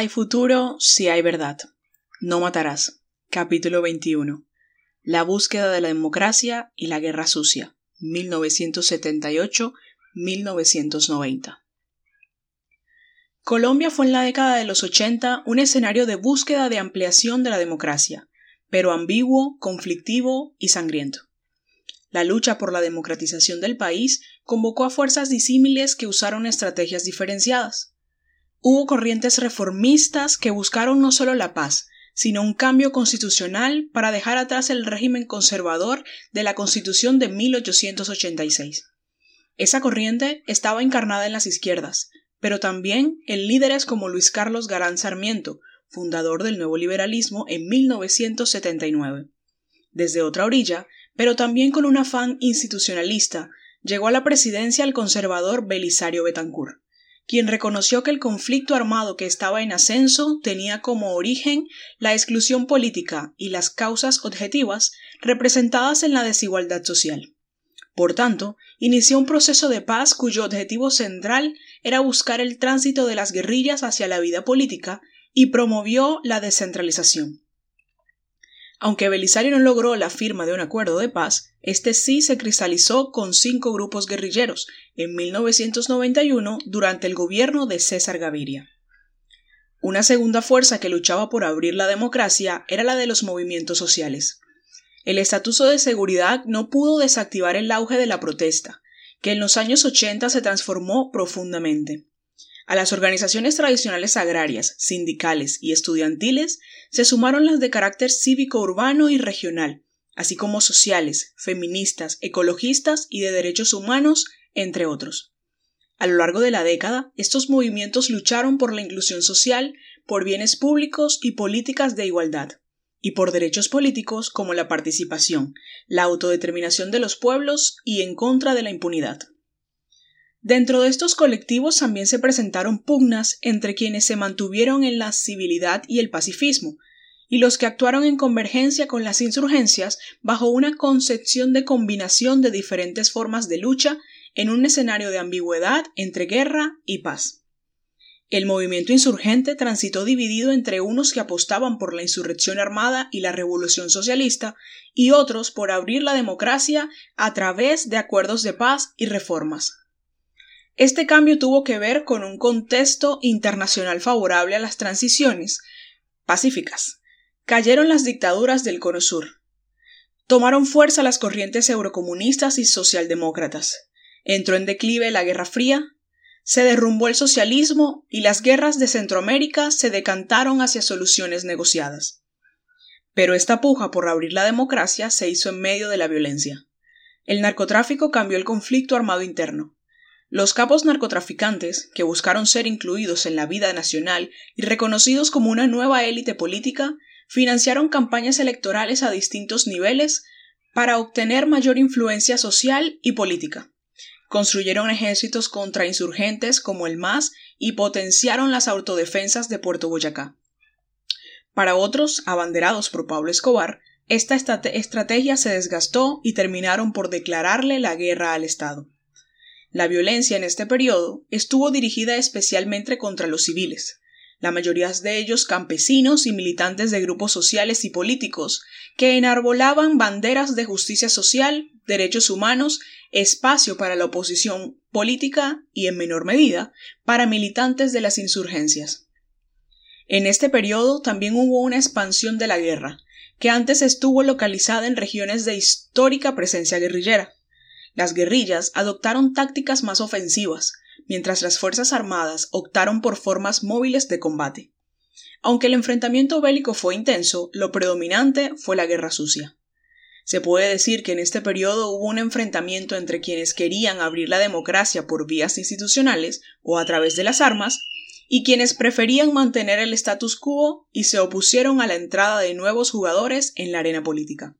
Hay futuro si hay verdad. No matarás. Capítulo 21. La búsqueda de la democracia y la guerra sucia. 1978-1990. Colombia fue en la década de los 80 un escenario de búsqueda de ampliación de la democracia, pero ambiguo, conflictivo y sangriento. La lucha por la democratización del país convocó a fuerzas disímiles que usaron estrategias diferenciadas. Hubo corrientes reformistas que buscaron no solo la paz, sino un cambio constitucional para dejar atrás el régimen conservador de la Constitución de 1886. Esa corriente estaba encarnada en las izquierdas, pero también en líderes como Luis Carlos Garán Sarmiento, fundador del nuevo liberalismo en 1979. Desde otra orilla, pero también con un afán institucionalista, llegó a la presidencia el conservador Belisario Betancourt, quien reconoció que el conflicto armado que estaba en ascenso tenía como origen la exclusión política y las causas objetivas representadas en la desigualdad social. Por tanto, inició un proceso de paz cuyo objetivo central era buscar el tránsito de las guerrillas hacia la vida política y promovió la descentralización. Aunque Belisario no logró la firma de un acuerdo de paz, este sí se cristalizó con cinco grupos guerrilleros en 1991 durante el gobierno de César Gaviria. Una segunda fuerza que luchaba por abrir la democracia era la de los movimientos sociales. El estatuto de seguridad no pudo desactivar el auge de la protesta, que en los años 80 se transformó profundamente. A las organizaciones tradicionales agrarias, sindicales y estudiantiles se sumaron las de carácter cívico-urbano y regional, así como sociales, feministas, ecologistas y de derechos humanos, entre otros. A lo largo de la década, estos movimientos lucharon por la inclusión social, por bienes públicos y políticas de igualdad, y por derechos políticos como la participación, la autodeterminación de los pueblos y en contra de la impunidad. Dentro de estos colectivos también se presentaron pugnas entre quienes se mantuvieron en la civilidad y el pacifismo, y los que actuaron en convergencia con las insurgencias bajo una concepción de combinación de diferentes formas de lucha en un escenario de ambigüedad entre guerra y paz. El movimiento insurgente transitó dividido entre unos que apostaban por la insurrección armada y la revolución socialista y otros por abrir la democracia a través de acuerdos de paz y reformas. Este cambio tuvo que ver con un contexto internacional favorable a las transiciones pacíficas. Cayeron las dictaduras del Cono Sur. Tomaron fuerza las corrientes eurocomunistas y socialdemócratas. Entró en declive la Guerra Fría, se derrumbó el socialismo y las guerras de Centroamérica se decantaron hacia soluciones negociadas. Pero esta puja por abrir la democracia se hizo en medio de la violencia. El narcotráfico cambió el conflicto armado interno. Los capos narcotraficantes, que buscaron ser incluidos en la vida nacional y reconocidos como una nueva élite política, financiaron campañas electorales a distintos niveles para obtener mayor influencia social y política. Construyeron ejércitos contra insurgentes como el MAS y potenciaron las autodefensas de Puerto Boyacá. Para otros, abanderados por Pablo Escobar, esta estrategia se desgastó y terminaron por declararle la guerra al Estado. La violencia en este periodo estuvo dirigida especialmente contra los civiles, la mayoría de ellos campesinos y militantes de grupos sociales y políticos que enarbolaban banderas de justicia social, derechos humanos, espacio para la oposición política y, en menor medida, para militantes de las insurgencias. En este periodo también hubo una expansión de la guerra, que antes estuvo localizada en regiones de histórica presencia guerrillera. Las guerrillas adoptaron tácticas más ofensivas, mientras las Fuerzas Armadas optaron por formas móviles de combate. Aunque el enfrentamiento bélico fue intenso, lo predominante fue la guerra sucia. Se puede decir que en este periodo hubo un enfrentamiento entre quienes querían abrir la democracia por vías institucionales o a través de las armas y quienes preferían mantener el status quo y se opusieron a la entrada de nuevos jugadores en la arena política.